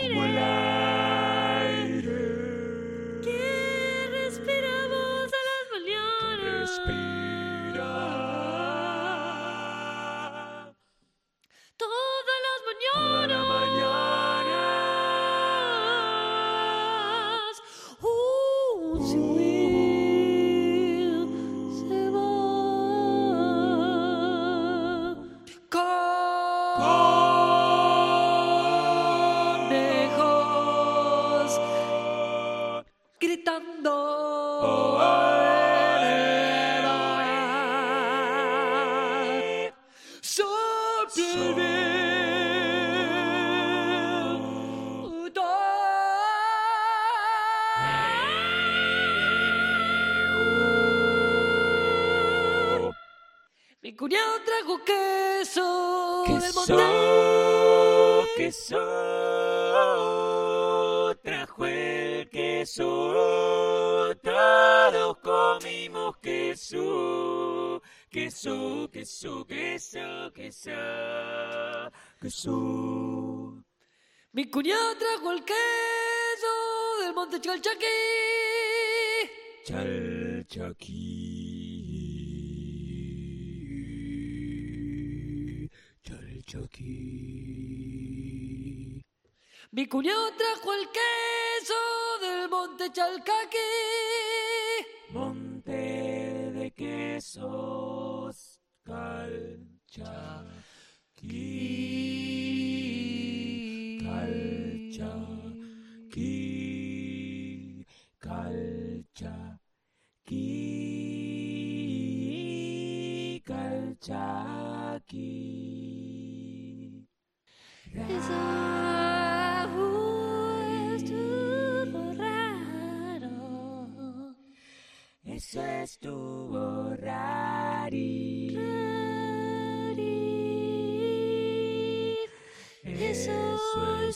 Como el aire que respiramos a las mañanas. Respira. Todas las mañanas. Toda la mañana. uh, uh. cantando. Oh, Mi cuñado trajo queso, del Monte. Trajo el queso. Queso, queso, queso, queso, queso. Mi cuñado trajo el queso del monte Chalchaquí. Chalchaqui, chalchaqui. Mi cuñado trajo el queso del monte Chalcaqui. Calchaqui, calchaqui, calchaqui, calchaqui. Eso estuvo raro. Eso estuvo rari. Eso estuvo sweet.